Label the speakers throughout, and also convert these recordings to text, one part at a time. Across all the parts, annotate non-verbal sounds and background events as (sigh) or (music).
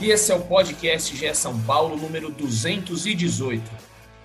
Speaker 1: e esse é o podcast GE São Paulo número 218.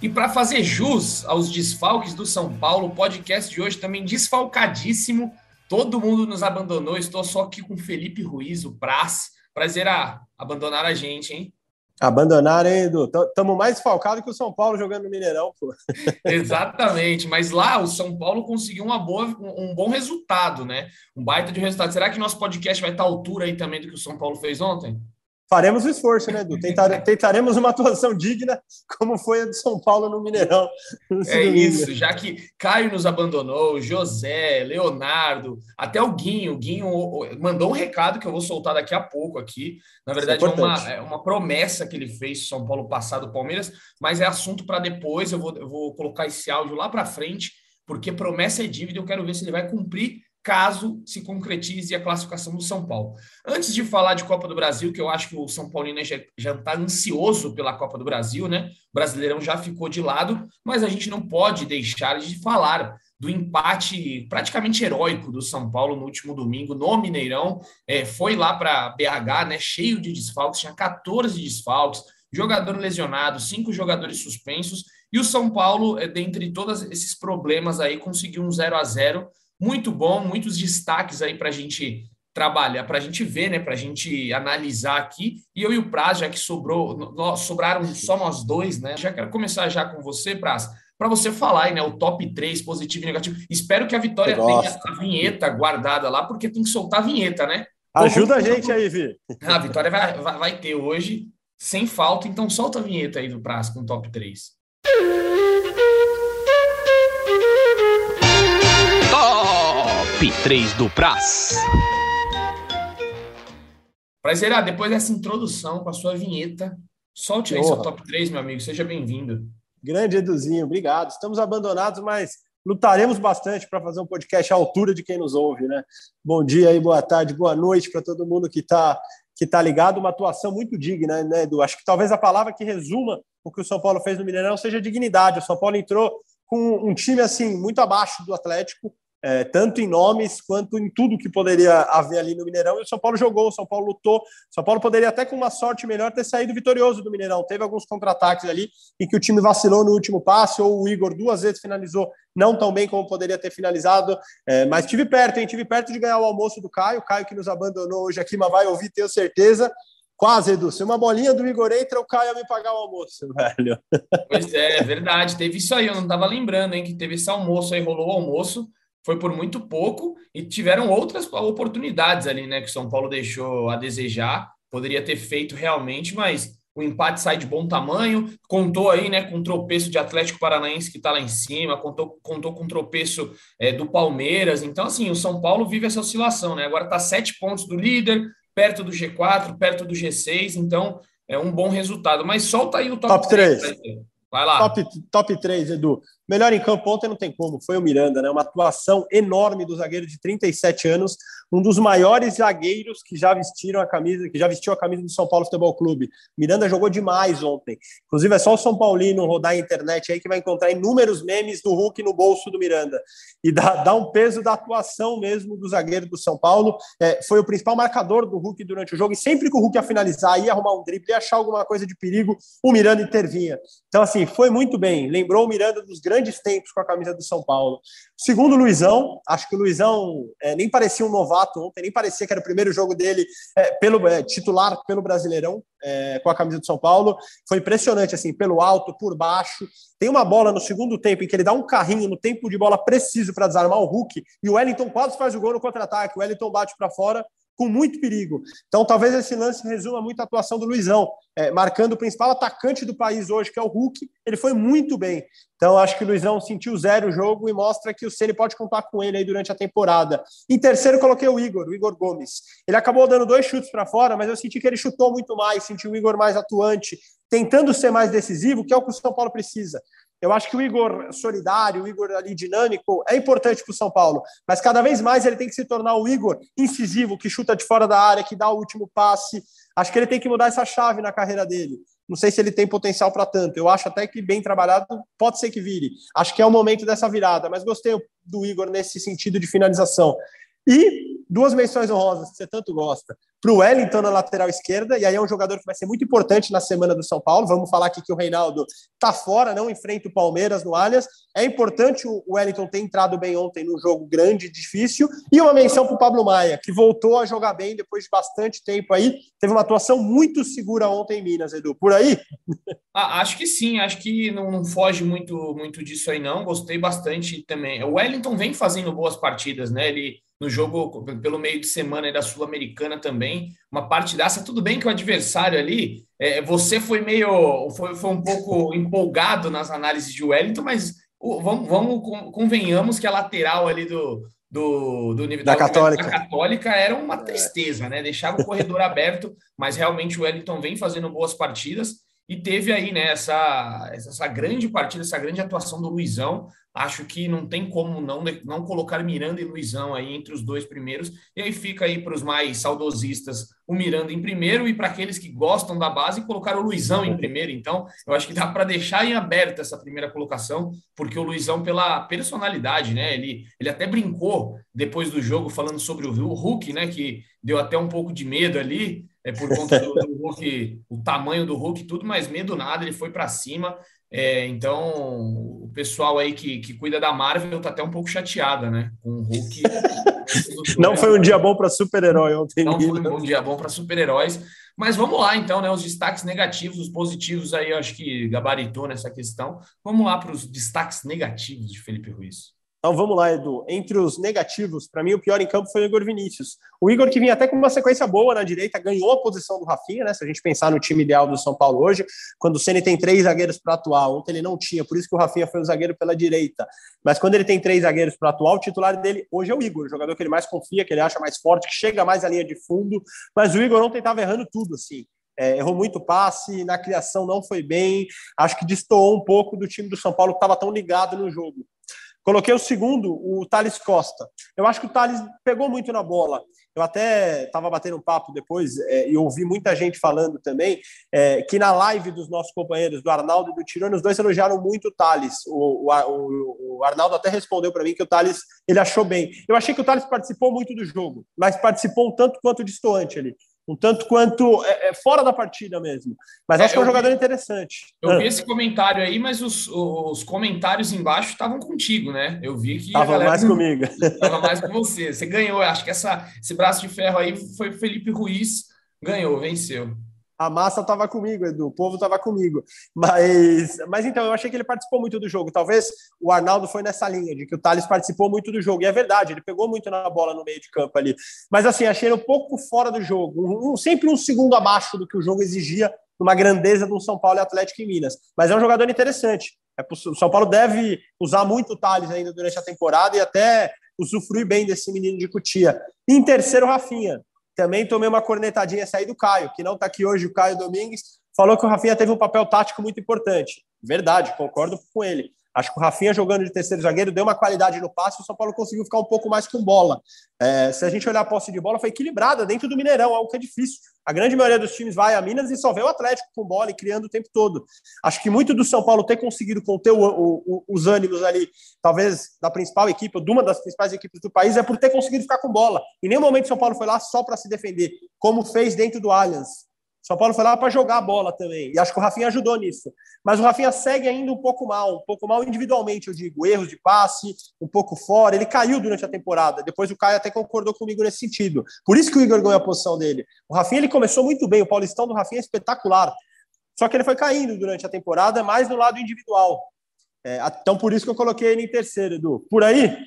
Speaker 1: E para fazer jus aos desfalques do São Paulo, o podcast de hoje também desfalcadíssimo. Todo mundo nos abandonou. Estou só aqui com Felipe Ruiz, o Praz. Prazer a abandonar a gente, hein?
Speaker 2: Abandonaram, hein, Edu? Estamos mais falcados que o São Paulo jogando no Mineirão, pô. (laughs) (laughs)
Speaker 1: Exatamente, mas lá o São Paulo conseguiu uma boa, um bom resultado, né? Um baita de resultado. Será que nosso podcast vai estar à altura aí também do que o São Paulo fez ontem?
Speaker 2: Faremos o esforço, né, Edu? Tentar, (laughs) tentaremos uma atuação digna, como foi a de São Paulo no Mineirão.
Speaker 1: No é isso, já que Caio nos abandonou, José, Leonardo, até o Guinho. O Guinho mandou um recado que eu vou soltar daqui a pouco aqui. Na verdade, é, é, uma, é uma promessa que ele fez São Paulo passado Palmeiras, mas é assunto para depois. Eu vou, eu vou colocar esse áudio lá para frente, porque promessa é dívida. Eu quero ver se ele vai cumprir caso se concretize a classificação do São Paulo. Antes de falar de Copa do Brasil, que eu acho que o São Paulino já está ansioso pela Copa do Brasil, né? O Brasileirão já ficou de lado, mas a gente não pode deixar de falar do empate praticamente heróico do São Paulo no último domingo no Mineirão. É, foi lá para BH, né? Cheio de desfalques, tinha 14 desfalques, jogador lesionado, cinco jogadores suspensos. E o São Paulo, é, dentre todos esses problemas aí, conseguiu um 0 a 0 muito bom, muitos destaques aí para a gente trabalhar, para a gente ver, né, para a gente analisar aqui. E eu e o Praz, já que sobrou, nós, sobraram só nós dois, né? Já quero começar já com você, Praz, para você falar aí, né, o top 3, positivo e negativo. Espero que a Vitória tenha a vinheta guardada lá, porque tem que soltar a vinheta, né?
Speaker 2: Ajuda Como... a gente aí, Vi. (laughs)
Speaker 1: A Vitória vai, vai, vai ter hoje, sem falta, então solta a vinheta aí do Praz com o top 3.
Speaker 3: Top 3 do Praz.
Speaker 1: Prazer, depois dessa introdução com a sua vinheta, solte aí Porra. seu top 3, meu amigo. Seja bem-vindo.
Speaker 2: Grande Eduzinho, obrigado. Estamos abandonados, mas lutaremos bastante para fazer um podcast à altura de quem nos ouve, né? Bom dia aí, boa tarde, boa noite para todo mundo que está que tá ligado. Uma atuação muito digna, né, Edu? Acho que talvez a palavra que resuma o que o São Paulo fez no Mineirão seja dignidade. O São Paulo entrou com um time assim muito abaixo do Atlético, é, tanto em nomes quanto em tudo que poderia haver ali no Mineirão. E o São Paulo jogou, o São Paulo lutou. O São Paulo poderia até com uma sorte melhor ter saído vitorioso do Mineirão. Teve alguns contra-ataques ali em que o time vacilou no último passe, ou o Igor duas vezes finalizou não tão bem como poderia ter finalizado. É, mas tive perto, hein? Tive perto de ganhar o almoço do Caio. O Caio que nos abandonou hoje aqui, mas vai ouvir, tenho certeza. Quase, Edu. Se uma bolinha do Igor entra, o Caio me pagar o almoço, (laughs) velho.
Speaker 1: Pois é, é verdade. Teve isso aí, eu não estava lembrando, hein? Que teve esse almoço aí, rolou o almoço foi por muito pouco e tiveram outras oportunidades ali, né? Que o São Paulo deixou a desejar, poderia ter feito realmente, mas o empate sai de bom tamanho. Contou aí, né, com o tropeço de Atlético Paranaense que está lá em cima, contou, contou com o tropeço é, do Palmeiras. Então, assim, o São Paulo vive essa oscilação, né? Agora está sete pontos do líder, perto do G4, perto do G6, então é um bom resultado. Mas solta aí o top, top 3. 3. Vai lá.
Speaker 2: Top, top 3, Edu. Melhor em campo ontem não tem como, foi o Miranda, né? Uma atuação enorme do zagueiro de 37 anos, um dos maiores zagueiros que já vestiram a camisa, que já vestiu a camisa do São Paulo Futebol Clube. Miranda jogou demais ontem. Inclusive, é só o São Paulino rodar a internet aí que vai encontrar inúmeros memes do Hulk no bolso do Miranda. E dá, dá um peso da atuação mesmo do zagueiro do São Paulo. É, foi o principal marcador do Hulk durante o jogo, e sempre que o Hulk ia finalizar, ia arrumar um drible, ia achar alguma coisa de perigo, o Miranda intervinha. Então, assim, foi muito bem. Lembrou o Miranda dos grandes tempos com a camisa do São Paulo. Segundo, Luizão. Acho que o Luizão é, nem parecia um novato ontem, nem parecia que era o primeiro jogo dele é, pelo é, titular pelo Brasileirão é, com a camisa do São Paulo. Foi impressionante, assim, pelo alto, por baixo. Tem uma bola no segundo tempo em que ele dá um carrinho no tempo de bola preciso para desarmar o Hulk e o Wellington quase faz o gol no contra-ataque. O Wellington bate para fora com muito perigo. Então, talvez esse lance resuma muito a atuação do Luizão, é, marcando o principal atacante do país hoje, que é o Hulk. Ele foi muito bem. Então, acho que o Luizão sentiu zero o jogo e mostra que o Ceni pode contar com ele aí durante a temporada. Em terceiro, coloquei o Igor, o Igor Gomes. Ele acabou dando dois chutes para fora, mas eu senti que ele chutou muito mais, senti o Igor mais atuante, tentando ser mais decisivo, que é o que o São Paulo precisa. Eu acho que o Igor solidário, o Igor ali dinâmico, é importante para o São Paulo, mas cada vez mais ele tem que se tornar o Igor incisivo, que chuta de fora da área, que dá o último passe. Acho que ele tem que mudar essa chave na carreira dele. Não sei se ele tem potencial para tanto. Eu acho até que bem trabalhado pode ser que vire. Acho que é o momento dessa virada, mas gostei do Igor nesse sentido de finalização. E duas menções honrosas que você tanto gosta. Para o Wellington na lateral esquerda, e aí é um jogador que vai ser muito importante na semana do São Paulo. Vamos falar aqui que o Reinaldo está fora, não enfrenta o Palmeiras no Allianz. É importante o Wellington ter entrado bem ontem num jogo grande difícil. E uma menção para o Pablo Maia, que voltou a jogar bem depois de bastante tempo aí. Teve uma atuação muito segura ontem em Minas, Edu. Por aí? (laughs)
Speaker 1: Ah, acho que sim, acho que não, não, foge muito, muito disso aí, não. Gostei bastante também. O Wellington vem fazendo boas partidas, né? Ele no jogo pelo meio de semana da Sul-Americana também, uma partidaça. Tudo bem que o adversário ali, é, você foi meio, foi, foi um pouco empolgado nas análises de Wellington, mas vamos, vamos convenhamos que a lateral ali do, do, do nível
Speaker 2: da, da Católica.
Speaker 1: Católica era uma tristeza, né? Deixava o corredor (laughs) aberto, mas realmente o Wellington vem fazendo boas partidas. E teve aí né, essa, essa grande partida, essa grande atuação do Luizão. Acho que não tem como não, não colocar Miranda e Luizão aí entre os dois primeiros. E aí fica aí para os mais saudosistas o Miranda em primeiro e para aqueles que gostam da base colocar o Luizão em primeiro. Então, eu acho que dá para deixar em aberta essa primeira colocação, porque o Luizão, pela personalidade, né? Ele, ele até brincou depois do jogo falando sobre o Hulk, né? Que deu até um pouco de medo ali é por conta do, do Hulk, o tamanho do Hulk, tudo, mas medo nada, ele foi para cima. É, então, o pessoal aí que, que cuida da Marvel tá até um pouco chateada, né? Com o Hulk. (laughs)
Speaker 2: Não foi um dia bom para super-herói ontem.
Speaker 1: Não foi um dia bom para super-heróis. Mas vamos lá, então, né? Os destaques negativos, os positivos aí, eu acho que gabaritou nessa questão. Vamos lá para os destaques negativos de Felipe Ruiz.
Speaker 2: Então vamos lá, Edu. Entre os negativos, para mim o pior em campo foi o Igor Vinícius. O Igor que vinha até com uma sequência boa na direita, ganhou a posição do Rafinha, né? Se a gente pensar no time ideal do São Paulo hoje, quando o Ceni tem três zagueiros para atuar, ontem ele não tinha, por isso que o Rafinha foi o zagueiro pela direita. Mas quando ele tem três zagueiros para atuar, o titular dele hoje é o Igor, o jogador que ele mais confia, que ele acha mais forte, que chega mais à linha de fundo. Mas o Igor ontem estava errando tudo, assim. É, errou muito passe, na criação não foi bem. Acho que destoou um pouco do time do São Paulo que estava tão ligado no jogo. Coloquei o segundo, o Thales Costa. Eu acho que o Thales pegou muito na bola. Eu até estava batendo um papo depois é, e ouvi muita gente falando também é, que na live dos nossos companheiros, do Arnaldo e do Tirone, os dois elogiaram muito o Thales. O, o, o Arnaldo até respondeu para mim que o Thales ele achou bem. Eu achei que o Thales participou muito do jogo, mas participou um tanto quanto distoante ali um tanto quanto é, é, fora da partida mesmo. Mas é, acho que é um jogador vi, interessante.
Speaker 1: Eu ah. vi esse comentário aí, mas os, os comentários embaixo estavam contigo, né? Eu vi que.
Speaker 2: Estava mais comigo.
Speaker 1: Estava mais com você. Você ganhou. Acho que essa, esse braço de ferro aí foi Felipe Ruiz. Ganhou, venceu.
Speaker 2: A massa estava comigo, Edu, o povo estava comigo. Mas, mas então, eu achei que ele participou muito do jogo. Talvez o Arnaldo foi nessa linha, de que o Thales participou muito do jogo. E é verdade, ele pegou muito na bola no meio de campo ali. Mas assim, achei ele um pouco fora do jogo. Um, sempre um segundo abaixo do que o jogo exigia, numa grandeza do São Paulo e Atlético em Minas. Mas é um jogador interessante. É, o São Paulo deve usar muito o Thales ainda durante a temporada e até usufruir bem desse menino de Cutia. Em terceiro, Rafinha. Também tomei uma cornetadinha sair do Caio, que não está aqui hoje, o Caio Domingues, falou que o Rafinha teve um papel tático muito importante. Verdade, concordo com ele. Acho que o Rafinha jogando de terceiro zagueiro deu uma qualidade no passe, o São Paulo conseguiu ficar um pouco mais com bola. É, se a gente olhar a posse de bola, foi equilibrada dentro do Mineirão, algo que é difícil. A grande maioria dos times vai a Minas e só vê o Atlético com bola e criando o tempo todo. Acho que muito do São Paulo ter conseguido conter o, o, os ânimos ali, talvez da principal equipe, ou de uma das principais equipes do país, é por ter conseguido ficar com bola. Em nenhum momento o São Paulo foi lá só para se defender, como fez dentro do Allianz. São Paulo foi lá para jogar a bola também. E acho que o Rafinha ajudou nisso. Mas o Rafinha segue ainda um pouco mal, um pouco mal individualmente, eu digo. Erros de passe, um pouco fora. Ele caiu durante a temporada. Depois o Caio até concordou comigo nesse sentido. Por isso que o Igor ganhou a posição dele. O Rafinha ele começou muito bem. O Paulistão do Rafinha é espetacular. Só que ele foi caindo durante a temporada, mais no lado individual. É, então por isso que eu coloquei ele em terceiro, Edu. Por aí?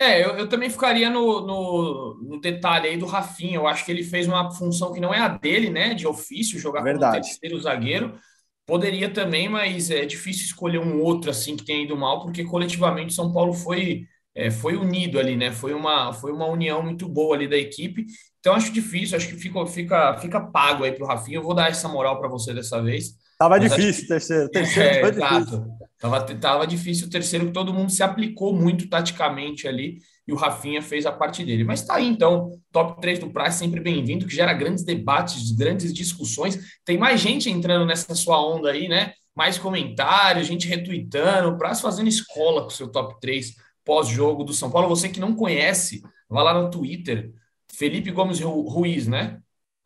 Speaker 1: É, eu, eu também ficaria no, no, no, detalhe aí do Rafinha. Eu acho que ele fez uma função que não é a dele, né? De ofício, jogar
Speaker 2: Verdade.
Speaker 1: como terceiro zagueiro. Poderia também, mas é difícil escolher um outro assim que tenha ido mal, porque coletivamente São Paulo foi, é, foi unido ali, né? Foi uma, foi uma união muito boa ali da equipe. Então acho difícil, acho que fica, fica, fica pago aí para o Rafinha. Eu vou dar essa moral para você dessa vez.
Speaker 2: Tava Mas difícil terceiro. (laughs) terceiro
Speaker 1: é, difícil. Tava, tava difícil o terceiro, que todo mundo se aplicou muito taticamente ali e o Rafinha fez a parte dele. Mas tá aí, então, top 3 do Praça, sempre bem-vindo, que gera grandes debates, grandes discussões. Tem mais gente entrando nessa sua onda aí, né? Mais comentários, gente retweetando, o Praça fazendo escola com o seu top 3 pós-jogo do São Paulo. Você que não conhece, vá lá no Twitter, Felipe Gomes Ruiz, né?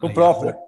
Speaker 2: O aí, próprio.
Speaker 1: Arroba,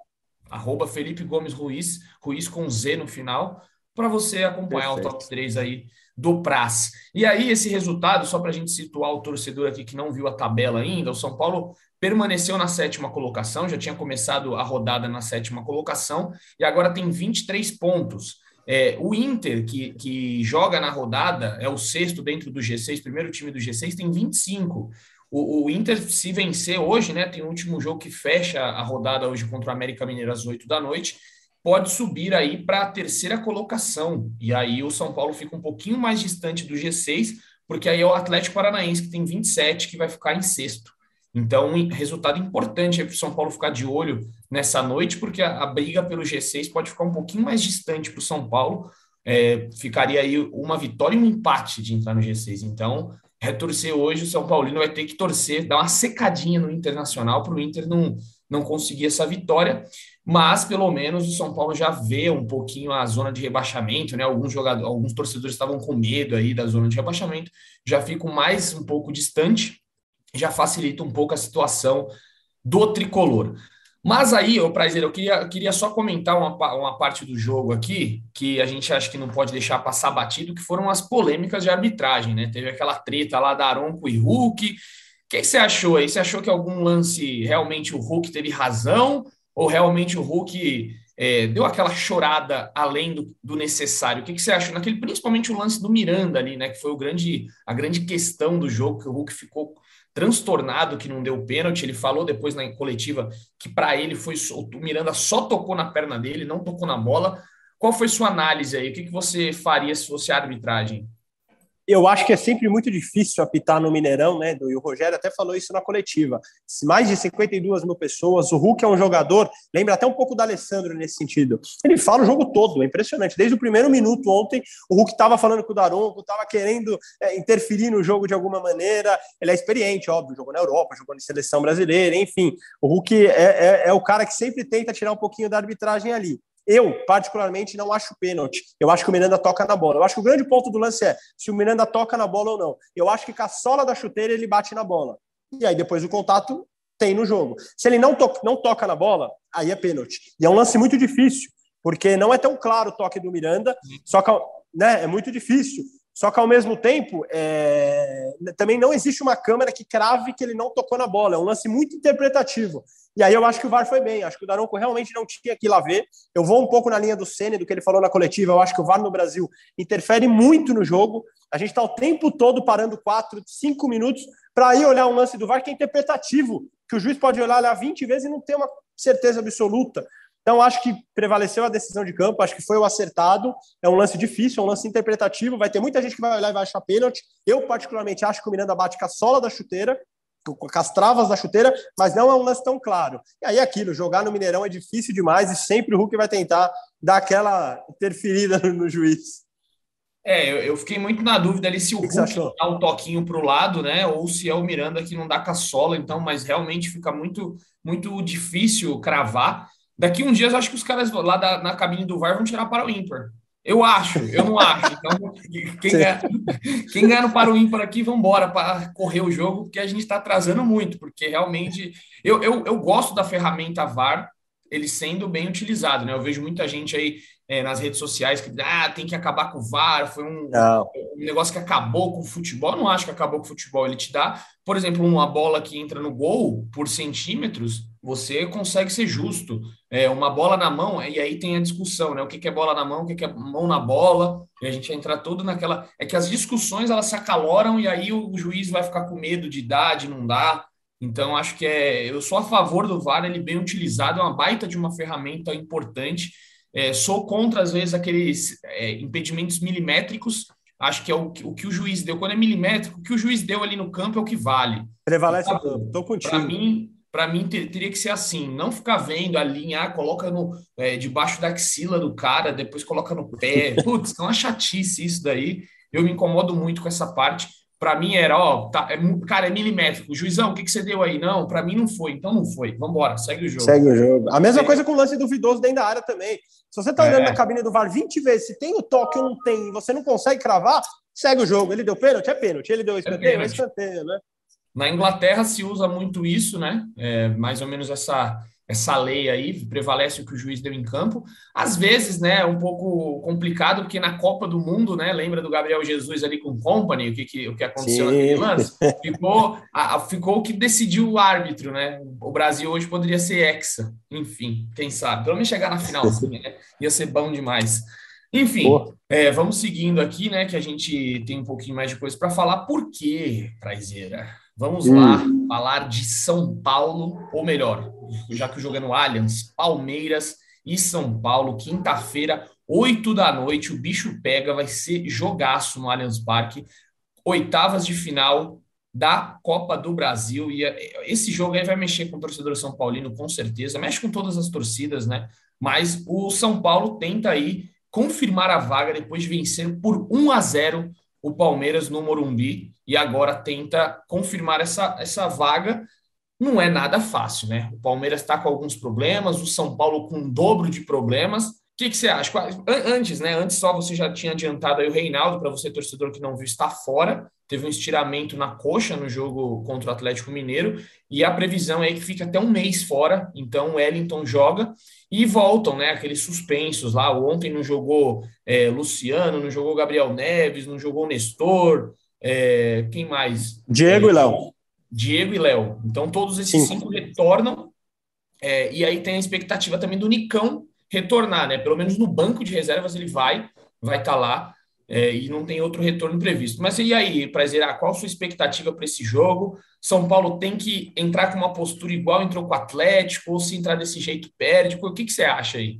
Speaker 1: arroba Felipe Gomes Ruiz, Ruiz com Z no final, para você acompanhar Perfeito. o top 3 aí do Praz. E aí, esse resultado, só para a gente situar o torcedor aqui que não viu a tabela ainda, o São Paulo permaneceu na sétima colocação, já tinha começado a rodada na sétima colocação, e agora tem 23 pontos. É, o Inter, que, que joga na rodada, é o sexto dentro do G6, primeiro time do G6, tem 25. O, o, Inter, se vencer hoje, né, tem o último jogo que fecha a rodada hoje contra o América Mineiro às 8 da noite, pode subir aí para a terceira colocação. E aí o São Paulo fica um pouquinho mais distante do G6, porque aí é o Atlético Paranaense, que tem 27, que vai ficar em sexto. Então, um resultado importante para o São Paulo ficar de olho nessa noite, porque a, a briga pelo G6 pode ficar um pouquinho mais distante para o São Paulo. É, ficaria aí uma vitória e um empate de entrar no G6. Então, retorcer hoje, o São Paulino vai ter que torcer, dar uma secadinha no Internacional para o Inter não, não conseguir essa vitória mas pelo menos o São Paulo já vê um pouquinho a zona de rebaixamento, né? Alguns jogadores, alguns torcedores estavam com medo aí da zona de rebaixamento, já ficam mais um pouco distante, já facilita um pouco a situação do tricolor. Mas aí, o prazer, eu queria, queria só comentar uma, uma parte do jogo aqui, que a gente acha que não pode deixar passar batido, que foram as polêmicas de arbitragem, né? Teve aquela treta lá da Aronco e Hulk. O que você achou aí? Você achou que algum lance realmente o Hulk teve razão? Ou realmente o Hulk é, deu aquela chorada além do, do necessário? O que, que, você acha? Naquele, principalmente o lance do Miranda ali, né? Que foi o grande, a grande questão do jogo, que o Hulk ficou transtornado que não deu pênalti. Ele falou depois na coletiva que para ele foi o Miranda só tocou na perna dele, não tocou na bola. Qual foi sua análise aí? O que, que você faria se fosse arbitragem?
Speaker 2: Eu acho que é sempre muito difícil apitar no Mineirão, né? E o Rogério até falou isso na coletiva. Mais de 52 mil pessoas. O Hulk é um jogador, lembra até um pouco do Alessandro nesse sentido. Ele fala o jogo todo, é impressionante. Desde o primeiro minuto ontem, o Hulk estava falando com o Daronco, estava querendo é, interferir no jogo de alguma maneira. Ele é experiente, óbvio, jogou na Europa, jogou na seleção brasileira, enfim. O Hulk é, é, é o cara que sempre tenta tirar um pouquinho da arbitragem ali. Eu, particularmente, não acho pênalti. Eu acho que o Miranda toca na bola. Eu acho que o grande ponto do lance é se o Miranda toca na bola ou não. Eu acho que com a sola da chuteira ele bate na bola. E aí depois o contato tem no jogo. Se ele não, to não toca na bola, aí é pênalti. E é um lance muito difícil, porque não é tão claro o toque do Miranda, só que né, é muito difícil. Só que ao mesmo tempo, é... também não existe uma câmera que crave que ele não tocou na bola. É um lance muito interpretativo. E aí eu acho que o VAR foi bem. Acho que o Daronco realmente não tinha que ir lá ver. Eu vou um pouco na linha do Senna, do que ele falou na coletiva. Eu acho que o VAR no Brasil interfere muito no jogo. A gente está o tempo todo parando quatro, cinco minutos para ir olhar um lance do VAR que é interpretativo, que o juiz pode olhar, olhar 20 vezes e não ter uma certeza absoluta. Então, acho que prevaleceu a decisão de campo, acho que foi o acertado. É um lance difícil, é um lance interpretativo. Vai ter muita gente que vai olhar e vai achar pênalti. Eu, particularmente, acho que o Miranda bate com a sola da chuteira, com as travas da chuteira, mas não é um lance tão claro. E aí, aquilo, jogar no Mineirão é difícil demais e sempre o Hulk vai tentar dar aquela interferida no, no juiz.
Speaker 1: É, eu, eu, fiquei muito na dúvida ali se o, o Hulk dá um toquinho para o lado, né? Ou se é o Miranda que não dá com a sola, então, mas realmente fica muito, muito difícil cravar. Daqui um dia, eu acho que os caras lá da, na cabine do VAR vão tirar para o ímpar. Eu acho, eu não acho. Então, quem ganha, quem ganha no para o ímpar aqui, vamos embora para correr o jogo, porque a gente está atrasando muito, porque realmente eu, eu, eu gosto da ferramenta VAR, ele sendo bem utilizado, né? Eu vejo muita gente aí é, nas redes sociais que ah, tem que acabar com o VAR, foi um, um, negócio que acabou com o futebol. Eu não acho que acabou com o futebol. Ele te dá, por exemplo, uma bola que entra no gol por centímetros, você consegue ser justo. É, uma bola na mão, e aí tem a discussão, né? O que é bola na mão, o que é mão na bola, e a gente entra todo naquela. É que as discussões elas se acaloram e aí o juiz vai ficar com medo de dar, de não dar. Então, acho que é. Eu sou a favor do VAR, ele bem utilizado, é uma baita de uma ferramenta importante é, sou contra, às vezes, aqueles é, impedimentos milimétricos. Acho que é o, o que o juiz deu. Quando é milimétrico, o que o juiz deu ali no campo é o que vale.
Speaker 2: Prevalece o campo. Estou contigo.
Speaker 1: Para mim, para mim ter, teria que ser assim, não ficar vendo a linha, ah, coloca no é, debaixo da axila do cara, depois coloca no pé. (laughs) Putz, é uma chatice isso daí. Eu me incomodo muito com essa parte. Para mim era, ó, tá, é, cara, é milimétrico. Juizão, o que, que você deu aí? Não, para mim não foi, então não foi. Vamos embora, segue o jogo.
Speaker 2: Segue o jogo. A mesma coisa com o lance duvidoso dentro da área também. Se você tá olhando é. na cabine do VAR 20 vezes, se tem o toque ou não tem, e você não consegue cravar, segue o jogo. Ele deu pênalti? É pênalti. Ele deu escanteio? É, é escanteio, né?
Speaker 1: Na Inglaterra se usa muito isso, né? É, mais ou menos essa, essa lei aí, prevalece o que o juiz deu em campo. Às vezes, né, é um pouco complicado, porque na Copa do Mundo, né, lembra do Gabriel Jesus ali com o Company, o que, que, o que aconteceu Sim. naquele lance? Ficou, a, ficou o que decidiu o árbitro, né? O Brasil hoje poderia ser hexa, enfim, quem sabe. Pelo menos chegar na final, assim, né? Ia ser bom demais. Enfim, é, vamos seguindo aqui, né? Que a gente tem um pouquinho mais de coisa para falar. Por quê, Praizeira? Vamos hum. lá falar de São Paulo, ou melhor, já que o jogo é no Allianz, Palmeiras e São Paulo, quinta-feira, 8 da noite, o bicho pega, vai ser jogaço no Allianz Parque, oitavas de final da Copa do Brasil, e é, esse jogo aí vai mexer com o torcedor São Paulino, com certeza, mexe com todas as torcidas, né? Mas o São Paulo tenta aí confirmar a vaga depois de vencer por 1 a 0 o Palmeiras no Morumbi e agora tenta confirmar essa, essa vaga. Não é nada fácil, né? O Palmeiras está com alguns problemas, o São Paulo com um dobro de problemas. O que, que você acha? Antes, né? Antes só você já tinha adiantado aí o Reinaldo, para você, torcedor que não viu, está fora. Teve um estiramento na coxa no jogo contra o Atlético Mineiro. E a previsão é que fica até um mês fora. Então o Wellington joga e voltam, né? Aqueles suspensos lá. Ontem não jogou é, Luciano, não jogou Gabriel Neves, não jogou Nestor. É, quem mais?
Speaker 2: Diego é, e Léo.
Speaker 1: Diego e Léo. Então todos esses cinco, cinco retornam. É, e aí tem a expectativa também do Nicão retornar, né? Pelo menos no banco de reservas ele vai, vai estar tá lá. É, e não tem outro retorno previsto. Mas e aí, Prazer, qual a sua expectativa para esse jogo? São Paulo tem que entrar com uma postura igual entrou com o Atlético, ou se entrar desse jeito perde? O que, que você acha aí?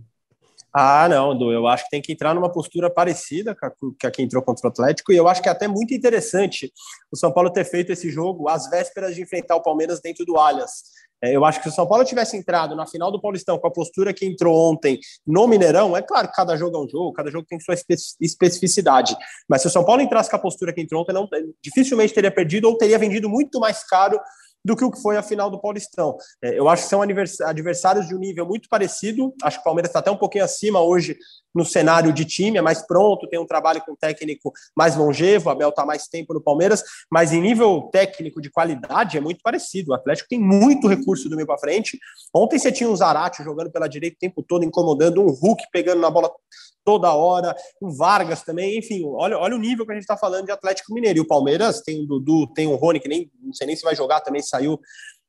Speaker 2: Ah, não, Du, eu acho que tem que entrar numa postura parecida com a que entrou contra o Atlético, e eu acho que é até muito interessante o São Paulo ter feito esse jogo às vésperas de enfrentar o Palmeiras dentro do Allianz. É, eu acho que se o São Paulo tivesse entrado na final do Paulistão com a postura que entrou ontem no Mineirão, é claro que cada jogo é um jogo, cada jogo tem sua especificidade. Mas se o São Paulo entrasse com a postura que entrou ontem, não, dificilmente teria perdido ou teria vendido muito mais caro do que o que foi a final do Paulistão. É, eu acho que são adversários de um nível muito parecido. Acho que o Palmeiras está até um pouquinho acima hoje no cenário de time, é mais pronto, tem um trabalho com técnico mais longevo, o Abel está mais tempo no Palmeiras, mas em nível técnico de qualidade é muito parecido. O Atlético tem muito recurso do meio para frente. Ontem você tinha um Zarate jogando pela direita o tempo todo, incomodando, um Hulk pegando na bola toda hora, o Vargas também, enfim, olha, olha o nível que a gente está falando de Atlético Mineiro. E o Palmeiras tem o Dudu, tem o Rony, que nem não sei nem se vai jogar, também saiu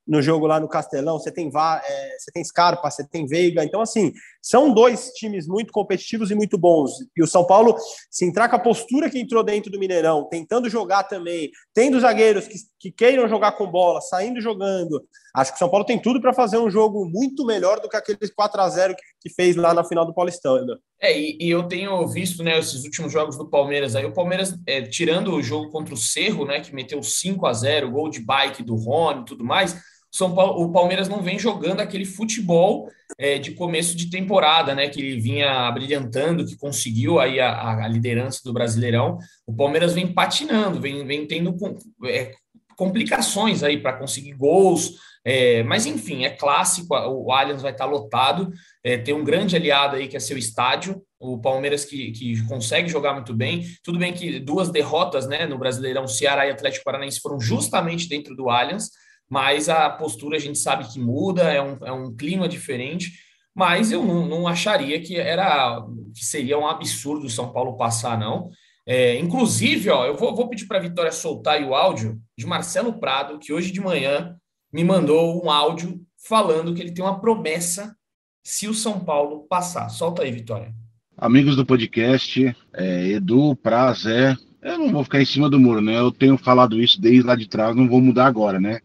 Speaker 2: no jogo lá no Castelão, você tem, é, você tem Scarpa, você tem Veiga, então assim, são dois times muito competitivos e muito bons, e o São Paulo, se entrar com a postura que entrou dentro do Mineirão, tentando jogar também, tendo zagueiros que, que queiram jogar com bola, saindo jogando, acho que o São Paulo tem tudo para fazer um jogo muito melhor do que aqueles 4 a 0 que, que fez lá na final do Paulistão ainda.
Speaker 1: É, e, e, eu tenho visto, né, esses últimos jogos do Palmeiras aí, o Palmeiras, é, tirando o jogo contra o Cerro, né, que meteu 5 a 0 gol de bike do Rony e tudo mais, são Paulo, o Palmeiras não vem jogando aquele futebol é, de começo de temporada, né? Que ele vinha brilhantando, que conseguiu aí a, a liderança do Brasileirão. O Palmeiras vem patinando, vem, vem tendo é, complicações aí para conseguir gols. É, mas enfim, é clássico, o Allianz vai estar lotado. É, tem um grande aliado aí que é seu estádio, o Palmeiras que, que consegue jogar muito bem. Tudo bem que duas derrotas né, no Brasileirão, Ceará e Atlético Paranaense, foram justamente dentro do Allianz mas a postura a gente sabe que muda, é um, é um clima diferente, mas eu não, não acharia que era que seria um absurdo o São Paulo passar, não. É, inclusive, ó, eu vou, vou pedir para a Vitória soltar o áudio de Marcelo Prado, que hoje de manhã me mandou um áudio falando que ele tem uma promessa se o São Paulo passar. Solta aí, Vitória.
Speaker 4: Amigos do podcast, é, Edu, Prazer, eu não vou ficar em cima do muro, né? Eu tenho falado isso desde lá de trás, não vou mudar agora, né?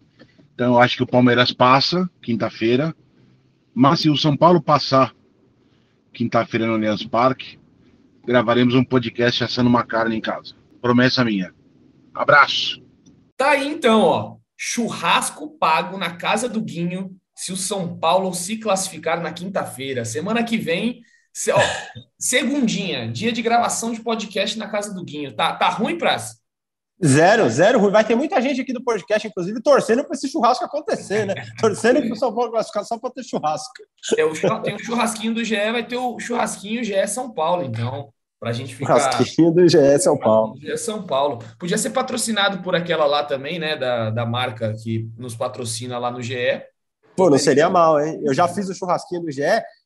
Speaker 4: Então eu acho que o Palmeiras passa quinta-feira. Mas se o São Paulo passar quinta-feira no Allianz Parque, gravaremos um podcast assando uma carne em casa. Promessa minha. Abraço.
Speaker 1: Tá aí então, ó. churrasco pago na casa do Guinho se o São Paulo se classificar na quinta-feira. Semana que vem, se, ó, (laughs) segundinha, dia de gravação de podcast na casa do Guinho. Tá, tá ruim, Praz?
Speaker 2: Zero, zero ruim. Vai ter muita gente aqui do podcast, inclusive, torcendo para esse churrasco acontecer, né? (laughs) Torcendo para o São Paulo classificar só para ter churrasco.
Speaker 1: É, o, tem o churrasquinho do GE, vai ter o churrasquinho GE São Paulo, então. Para a gente ficar.
Speaker 2: Churrasquinho do GE São Paulo.
Speaker 1: GE São Paulo. Podia ser patrocinado por aquela lá também, né? Da, da marca que nos patrocina lá no GE.
Speaker 2: Pô, não seria mal, hein? Eu já fiz o churrasquinho do GE.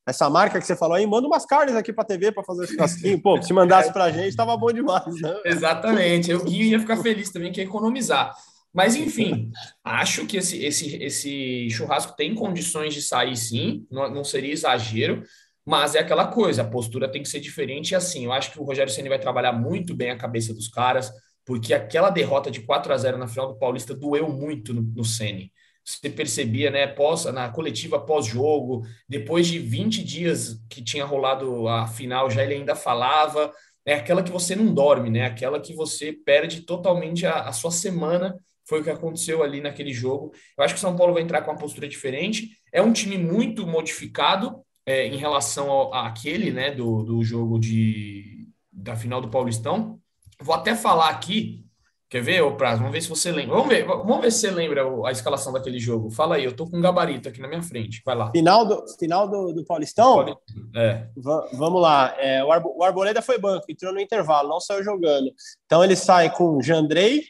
Speaker 2: Essa marca que você falou aí, manda umas carnes aqui para TV para fazer o churrasquinho. Pô, se mandasse para a gente, tava bom demais, né? (laughs)
Speaker 1: Exatamente. Eu ia ficar feliz também, que economizar. Mas, enfim, acho que esse, esse, esse churrasco tem condições de sair sim, não, não seria exagero, mas é aquela coisa, a postura tem que ser diferente. E assim, eu acho que o Rogério Ceni vai trabalhar muito bem a cabeça dos caras, porque aquela derrota de 4 a 0 na final do Paulista doeu muito no, no Ceni você percebia, né, pós, na coletiva pós-jogo, depois de 20 dias que tinha rolado a final, já ele ainda falava, é aquela que você não dorme, né, aquela que você perde totalmente a, a sua semana, foi o que aconteceu ali naquele jogo. Eu acho que o São Paulo vai entrar com uma postura diferente, é um time muito modificado é, em relação àquele, né, do, do jogo de, da final do Paulistão. Vou até falar aqui Quer ver, ô Praz? Vamos ver se você lembra. Vamos ver, vamos ver se você lembra a escalação daquele jogo. Fala aí, eu tô com um gabarito aqui na minha frente. Vai lá.
Speaker 2: Final do, final do, do Paulistão?
Speaker 1: É.
Speaker 2: Vamos lá. É, o, Arbo, o Arboleda foi banco, entrou no intervalo, não saiu jogando. Então ele sai com Jandrei,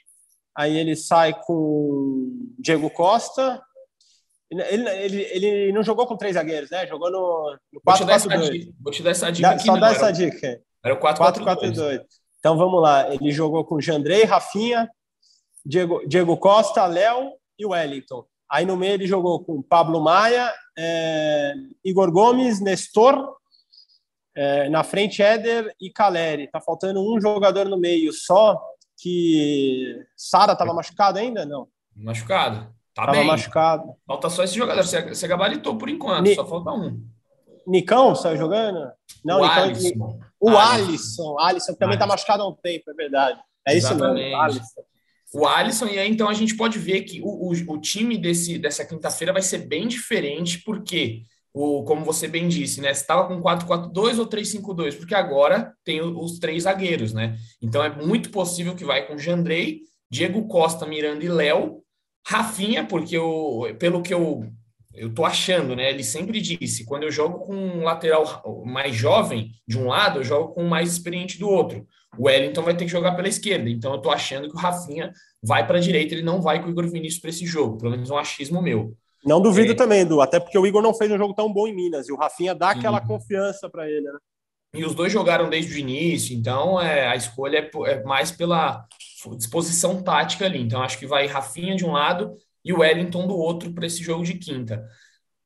Speaker 2: aí ele sai com Diego Costa. Ele, ele, ele não jogou com três zagueiros, né? Jogou no, no 4-4-2.
Speaker 1: Vou te dar essa dica.
Speaker 2: aqui, só dar essa dica.
Speaker 1: Era o 4-4-2.
Speaker 2: Então vamos lá, ele jogou com Jandrei, Rafinha, Diego, Diego Costa, Léo e Wellington. Aí no meio ele jogou com Pablo Maia, é, Igor Gomes, Nestor, é, na frente Éder e Caleri. Tá faltando um jogador no meio só, que Sara estava machucado ainda? Não.
Speaker 1: Machucado. Tá
Speaker 2: tava
Speaker 1: bem.
Speaker 2: machucado.
Speaker 1: Falta só esse jogador. Você, gabaritou por enquanto, Ni... só falta um.
Speaker 2: Nicão saiu jogando?
Speaker 1: Não, o Nicão. Alisson.
Speaker 2: O Alisson. Alisson também está machucado há um tempo, é verdade. É isso mesmo,
Speaker 1: Alisson. O Alisson, e aí então a gente pode ver que o, o, o time desse, dessa quinta-feira vai ser bem diferente, porque, o, como você bem disse, né? Estava com 4-4-2 ou 3-5-2, porque agora tem os três zagueiros, né? Então é muito possível que vai com Jandrei, Diego Costa, Miranda e Léo, Rafinha, porque eu, pelo que eu eu tô achando, né? Ele sempre disse: quando eu jogo com um lateral mais jovem de um lado, eu jogo com o mais experiente do outro. O Wellington vai ter que jogar pela esquerda. Então eu tô achando que o Rafinha vai para a direita, ele não vai com o Igor Vinícius para esse jogo, pelo menos um achismo meu.
Speaker 2: Não duvido é... também, Edu, até porque o Igor não fez um jogo tão bom em Minas e o Rafinha dá aquela confiança para ele, né?
Speaker 1: E os dois jogaram desde o início, então é, a escolha é, é mais pela disposição tática ali. Então acho que vai Rafinha de um lado, e o Wellington do outro para esse jogo de quinta.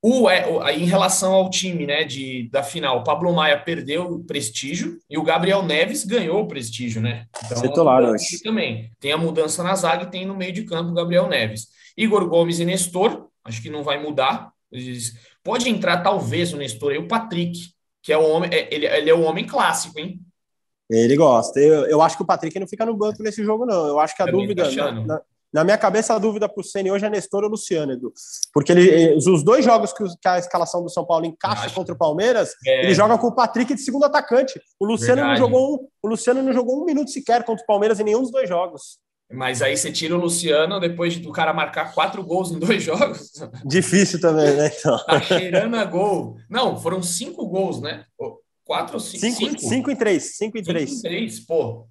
Speaker 1: O, em relação ao time né, de, da final, o Pablo Maia perdeu o prestígio e o Gabriel Neves ganhou o prestígio, né?
Speaker 2: Então, Titular hoje.
Speaker 1: também. Tem a mudança na zaga e tem no meio de campo o Gabriel Neves. Igor Gomes e Nestor, acho que não vai mudar. Pode entrar, talvez, o Nestor e o Patrick, que é o homem, é, ele, ele é o homem clássico, hein?
Speaker 2: Ele gosta. Eu, eu acho que o Patrick não fica no banco nesse jogo, não. Eu acho que a Também dúvida. Na, na minha cabeça, a dúvida para o Ceni hoje é Nestor ou Luciano, Edu. Porque ele, eh, os dois jogos que, a escalação do São Paulo encaixa contra o Palmeiras, é. ele joga com o Patrick de segundo atacante. O Luciano, não jogou um, o Luciano não jogou um minuto sequer contra o Palmeiras em nenhum dos dois jogos.
Speaker 1: Mas aí você tira o Luciano depois do cara marcar quatro gols em dois (laughs) jogos.
Speaker 2: Difícil também, né? Então.
Speaker 1: Tá cheirando a gol. Não, foram cinco gols, né? Quatro ou cinco?
Speaker 2: Cinco, cinco. cinco em três. Cinco em três. Cinco
Speaker 1: em três, pô.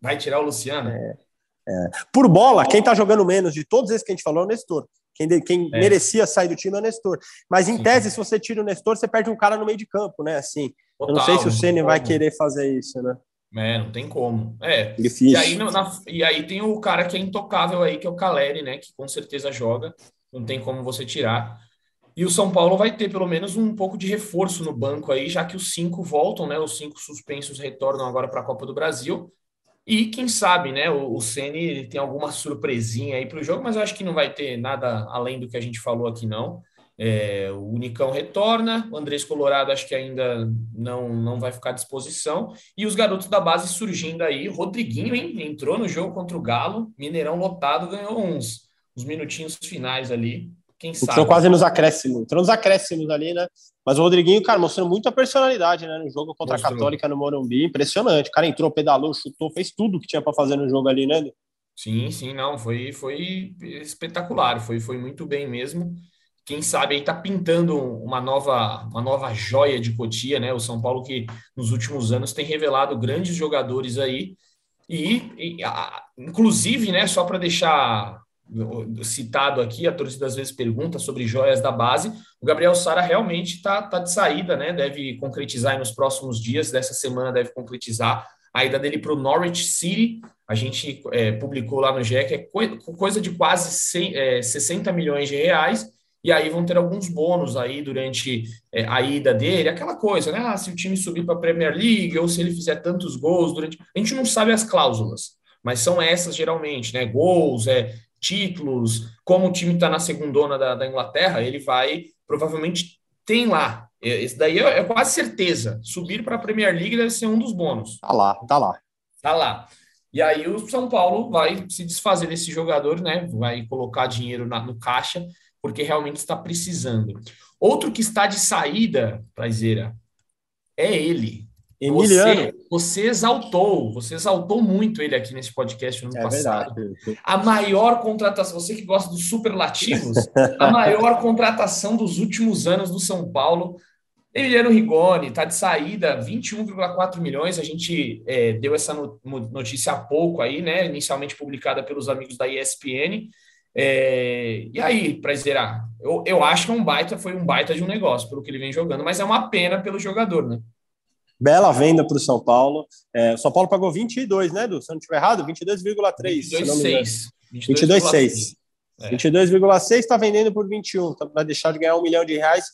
Speaker 1: Vai tirar o Luciano?
Speaker 2: É. É. Por bola, quem está jogando menos de todos esses que a gente falou é o Nestor. Quem, quem é. merecia sair do time é o Nestor. Mas em Sim. tese, se você tira o Nestor, você perde um cara no meio de campo, né? Assim, Total, eu não sei se o Ceni vai querer fazer isso, né?
Speaker 1: É, não tem como. É.
Speaker 2: Difícil.
Speaker 1: E aí, na, e aí tem o cara que é intocável aí, que é o Caleri, né? Que com certeza joga. Não tem como você tirar. E o São Paulo vai ter pelo menos um pouco de reforço no banco aí, já que os cinco voltam, né? Os cinco suspensos retornam agora para a Copa do Brasil. E quem sabe, né? O, o Ceni tem alguma surpresinha aí para o jogo, mas eu acho que não vai ter nada além do que a gente falou aqui, não. É, o Unicão retorna, o Andrés Colorado acho que ainda não, não vai ficar à disposição. E os garotos da base surgindo aí. Rodriguinho, hein? Entrou no jogo contra o Galo, Mineirão lotado, ganhou uns. os minutinhos finais ali. Quem
Speaker 2: sabe? Entrou quase nos acréscimos. Entrou nos acréscimos ali, né? Mas o Rodriguinho, cara, mostrando muita personalidade, né? No jogo contra Mostrou. a Católica no Morumbi. Impressionante. O cara entrou, pedalou, chutou, fez tudo que tinha para fazer no jogo ali, né?
Speaker 1: Sim, sim, não. Foi, foi espetacular. Foi, foi muito bem mesmo. Quem sabe aí tá pintando uma nova, uma nova joia de Cotia, né? O São Paulo que nos últimos anos tem revelado grandes jogadores aí. E, e a, inclusive, né, só para deixar citado aqui, a torcida às vezes pergunta sobre joias da base. O Gabriel Sara realmente está tá de saída, né? Deve concretizar nos próximos dias dessa semana, deve concretizar a ida dele para o Norwich City. A gente é, publicou lá no GE que é coisa de quase 100, é, 60 milhões de reais. E aí vão ter alguns bônus aí durante é, a ida dele, aquela coisa, né? Ah, se o time subir para a Premier League ou se ele fizer tantos gols durante. A gente não sabe as cláusulas, mas são essas geralmente, né? Gols, é, títulos, como o time está na segundona da, da Inglaterra, ele vai provavelmente tem lá. Esse daí é, é quase certeza. Subir para a Premier League deve ser um dos bônus.
Speaker 2: Tá lá, tá lá.
Speaker 1: Tá lá. E aí o São Paulo vai se desfazer desse jogador, né? Vai colocar dinheiro na, no caixa, porque realmente está precisando. Outro que está de saída, Prazeira, é ele, Emiliano. Você, você, exaltou, você exaltou muito ele aqui nesse podcast no ano é passado. Verdade. A maior contratação, você que gosta dos superlativos, a (laughs) maior contratação dos últimos anos do São Paulo. Emiliano Rigoni está de saída, 21,4 milhões. A gente é, deu essa notícia há pouco aí, né? Inicialmente publicada pelos amigos da ESPN. É, e aí, para zerar, eu, eu acho que é um baita, foi um baita de um negócio pelo que ele vem jogando, mas é uma pena pelo jogador, né?
Speaker 2: Bela venda para o São Paulo. É, o São Paulo pagou 22, né, Edu? Se eu não estiver errado, 22,3. 22,6. 22,6. 22,6 está vendendo por 21, tá, para deixar de ganhar um milhão de reais.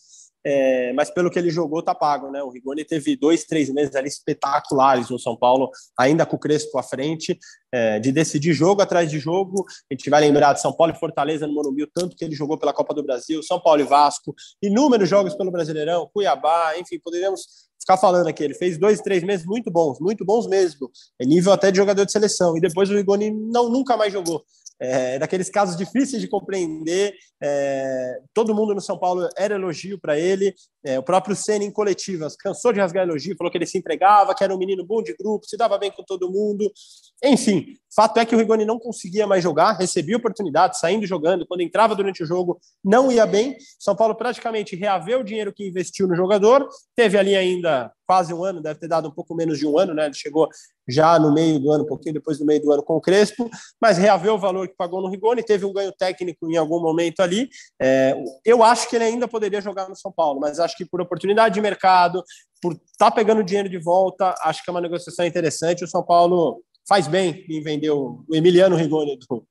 Speaker 2: É, mas pelo que ele jogou, tá pago, né? O Rigoni teve dois, três meses ali espetaculares no São Paulo, ainda com o Crespo à frente, é, de decidir jogo atrás de jogo. A gente vai lembrar de São Paulo e Fortaleza no Morumbi, tanto que ele jogou pela Copa do Brasil, São Paulo e Vasco, inúmeros jogos pelo Brasileirão, Cuiabá, enfim, poderíamos ficar falando aqui. Ele fez dois, três meses muito bons, muito bons mesmo. Nível até de jogador de seleção. E depois o Rigoni não, nunca mais jogou. É, daqueles casos difíceis de compreender. É, todo mundo no São Paulo era elogio para ele. É, o próprio Senna em coletivas cansou de rasgar elogio, falou que ele se entregava, que era um menino bom de grupo, se dava bem com todo mundo. Enfim, fato é que o Rigoni não conseguia mais jogar, recebia oportunidade, saindo jogando, quando entrava durante o jogo, não ia bem. São Paulo praticamente reaveu o dinheiro que investiu no jogador, teve ali ainda quase um ano, deve ter dado um pouco menos de um ano, né? Ele chegou já no meio do ano, um pouquinho depois do meio do ano com o Crespo, mas reaveu o valor que pagou no Rigoni, teve um ganho técnico em algum momento ali. É, eu acho que ele ainda poderia jogar no São Paulo, mas acho que por oportunidade de mercado, por estar tá pegando dinheiro de volta, acho que é uma negociação interessante. O São Paulo faz bem em vender o Emiliano Rigoni do,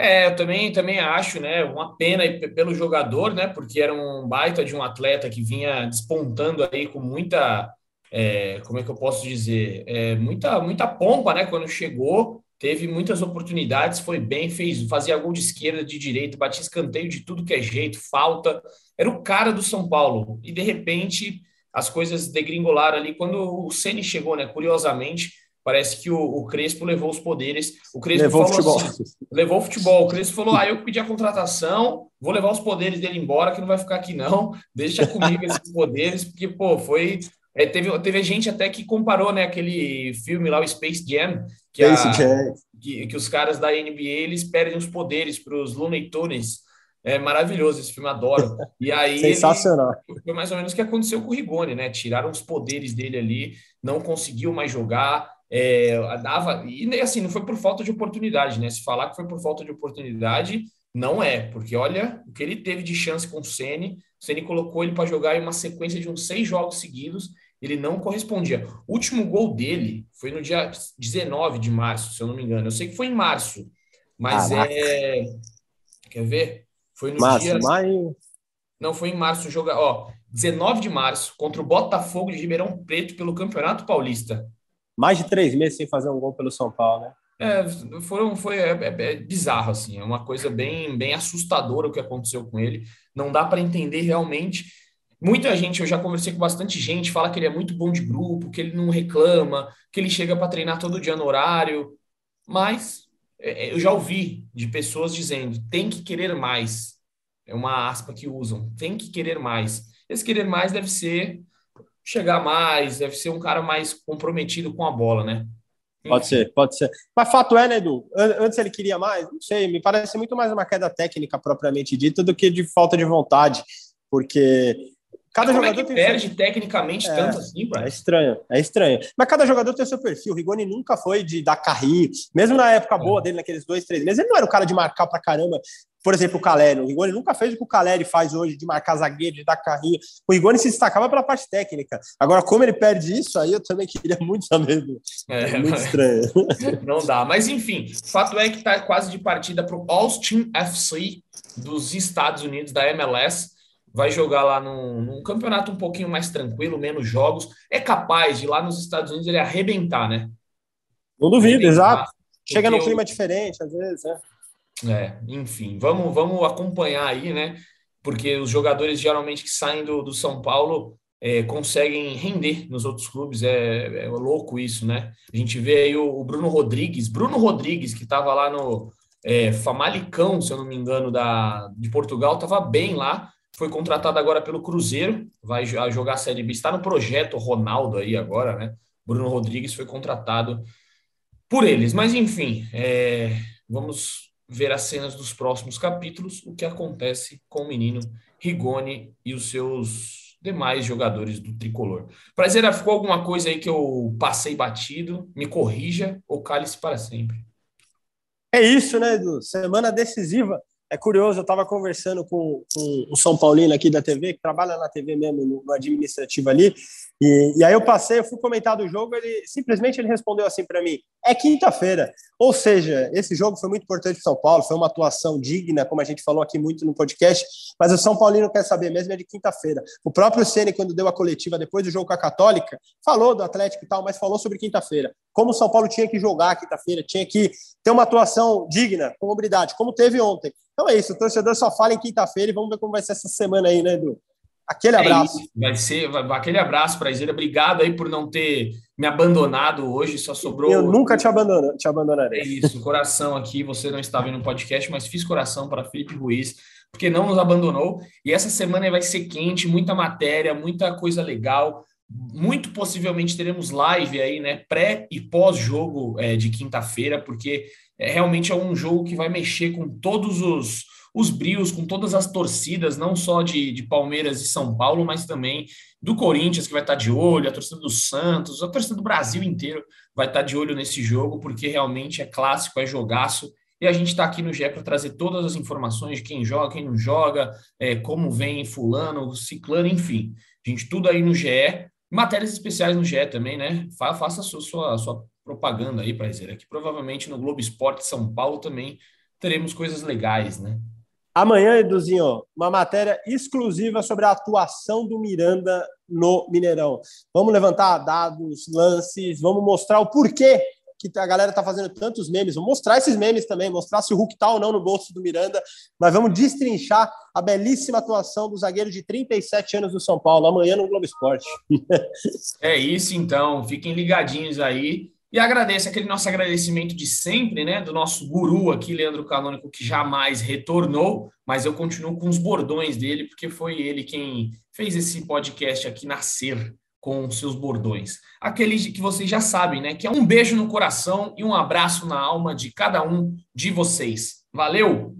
Speaker 1: é, eu também, também acho, né? Uma pena pelo jogador, né? Porque era um baita de um atleta que vinha despontando aí com muita, é, como é que eu posso dizer, é, muita, muita pompa, né? Quando chegou, teve muitas oportunidades, foi bem, fez, fazia gol de esquerda, de direita, batia escanteio de tudo que é jeito, falta. Era o cara do São Paulo. E de repente as coisas degringolaram ali quando o Ceni chegou, né? Curiosamente Parece que o, o, Crespo levou os poderes. O Crespo
Speaker 2: levou falou futebol.
Speaker 1: Assim, levou o futebol. O Crespo falou: ah, eu pedi a contratação, vou levar os poderes dele embora, que não vai ficar aqui, não. Deixa comigo esses (laughs) poderes, porque, pô, foi. É, teve, teve gente até que comparou né, aquele filme lá, o Space Jam, que, Space a, Jam. Que, que os caras da NBA eles perdem os poderes para os Looney Tunes. É maravilhoso esse filme, adoro. E aí
Speaker 2: Sensacional.
Speaker 1: Ele, foi mais ou menos o que aconteceu com o Rigoni, né? Tiraram os poderes dele ali, não conseguiu mais jogar. É, dava, e assim, não foi por falta de oportunidade, né? Se falar que foi por falta de oportunidade, não é, porque olha o que ele teve de chance com o Ceni, o Ceni colocou ele para jogar em uma sequência de uns seis jogos seguidos, ele não correspondia. O último gol dele foi no dia 19 de março, se eu não me engano. Eu sei que foi em março, mas Caraca. é. Quer ver? Foi no
Speaker 2: março, dia. Maio.
Speaker 1: Não, foi em março, joga, ó, 19 de março, contra o Botafogo de Ribeirão Preto pelo Campeonato Paulista
Speaker 2: mais de três meses sem fazer um gol pelo São Paulo, né?
Speaker 1: É, foram, foi é, é, é, bizarro, assim, é uma coisa bem, bem assustadora o que aconteceu com ele. Não dá para entender realmente. Muita gente, eu já conversei com bastante gente, fala que ele é muito bom de grupo, que ele não reclama, que ele chega para treinar todo dia no horário, mas é, é, eu já ouvi de pessoas dizendo tem que querer mais. É uma aspa que usam, tem que querer mais. Esse querer mais deve ser chegar mais, deve ser um cara mais comprometido com a bola, né?
Speaker 2: Pode ser, pode ser. Mas fato é, né, Edu? Antes ele queria mais? Não sei, me parece muito mais uma queda técnica propriamente dita do que de falta de vontade, porque
Speaker 1: Cada Como jogador é que perde seu... tecnicamente é, tanto assim,
Speaker 2: É estranho, é estranho. Mas cada jogador tem seu perfil. O Rigoni nunca foi de dar carrinho. Mesmo na época é. boa dele, naqueles dois, três meses, ele não era o cara de marcar pra caramba. Por exemplo, o Caleri. O Rigoni nunca fez o que o Caleri faz hoje, de marcar zagueiro, de dar carrinho. O Rigoni se destacava pela parte técnica. Agora, como ele perde isso, aí eu também queria muito saber. É, é muito estranho. (laughs)
Speaker 1: Não dá. Mas, enfim, o fato é que tá quase de partida pro Austin FC dos Estados Unidos, da MLS vai jogar lá num, num, campeonato um pouquinho mais tranquilo, menos jogos, é capaz de lá nos Estados Unidos ele arrebentar, né?
Speaker 2: Não duvido, exato. Chega num clima diferente, às vezes, é.
Speaker 1: É, enfim, vamos, vamos acompanhar aí, né? Porque os jogadores geralmente que saem do, do São Paulo é, conseguem render nos outros clubes, é, é, louco isso, né? A gente vê aí o, o Bruno Rodrigues, Bruno Rodrigues, que estava lá no é, Famalicão, se eu não me engano, da, de Portugal, estava bem lá, foi contratado agora pelo Cruzeiro, vai jogar a Série B, está no projeto Ronaldo aí agora, né? Bruno Rodrigues foi contratado por eles. Mas, enfim, é, vamos ver as cenas dos próximos capítulos, o que acontece com o menino Rigoni e os seus demais jogadores do tricolor. Prazer, ficou alguma coisa aí que eu passei batido? Me corrija ou cale-se para sempre.
Speaker 2: É isso, né, Edu? Semana decisiva é curioso, eu estava conversando com, com o São Paulino aqui da TV, que trabalha na TV mesmo, no, no administrativo ali, e, e, aí eu passei, eu fui comentar do jogo, ele simplesmente ele respondeu assim para mim: é quinta-feira. Ou seja, esse jogo foi muito importante para São Paulo, foi uma atuação digna, como a gente falou aqui muito no podcast, mas o São Paulino quer saber mesmo é de quinta-feira. O próprio Ceni quando deu a coletiva depois do jogo com a Católica, falou do Atlético e tal, mas falou sobre quinta-feira. Como o São Paulo tinha que jogar quinta-feira, tinha que ter uma atuação digna, com hombridade, como teve ontem. Então é isso, o torcedor só fala em quinta-feira e vamos ver como vai ser essa semana aí, né, Edu? Aquele é abraço. É
Speaker 1: vai ser vai, aquele abraço para Iseira. Obrigado aí por não ter me abandonado hoje. Só sobrou.
Speaker 2: Eu nunca te abandono, te abandonarei.
Speaker 1: É isso, coração aqui. Você não estava vendo no podcast, mas fiz coração para Felipe Ruiz, porque não nos abandonou. E essa semana vai ser quente, muita matéria, muita coisa legal. Muito possivelmente teremos live aí, né? Pré e pós-jogo é, de quinta-feira, porque é, realmente é um jogo que vai mexer com todos os os brios com todas as torcidas, não só de, de Palmeiras e São Paulo, mas também do Corinthians, que vai estar de olho, a torcida do Santos, a torcida do Brasil inteiro vai estar de olho nesse jogo, porque realmente é clássico, é jogaço. E a gente está aqui no GE para trazer todas as informações de quem joga, quem não joga, é, como vem fulano, ciclano, enfim. Gente tudo aí no GE. Matérias especiais no GE também, né? Faça a sua, sua, sua propaganda aí, para dizer que provavelmente no Globo Esporte São Paulo também teremos coisas legais, né?
Speaker 2: Amanhã, Eduzinho, uma matéria exclusiva sobre a atuação do Miranda no Mineirão. Vamos levantar dados, lances, vamos mostrar o porquê que a galera tá fazendo tantos memes. Vamos mostrar esses memes também, mostrar se o Hulk tá ou não no bolso do Miranda, mas vamos destrinchar a belíssima atuação do zagueiro de 37 anos do São Paulo, amanhã no Globo Esporte. (laughs)
Speaker 1: é isso então, fiquem ligadinhos aí. E agradeço aquele nosso agradecimento de sempre, né? Do nosso guru aqui, Leandro Canônico, que jamais retornou, mas eu continuo com os bordões dele, porque foi ele quem fez esse podcast aqui nascer com seus bordões. Aqueles que vocês já sabem, né? Que é um beijo no coração e um abraço na alma de cada um de vocês. Valeu!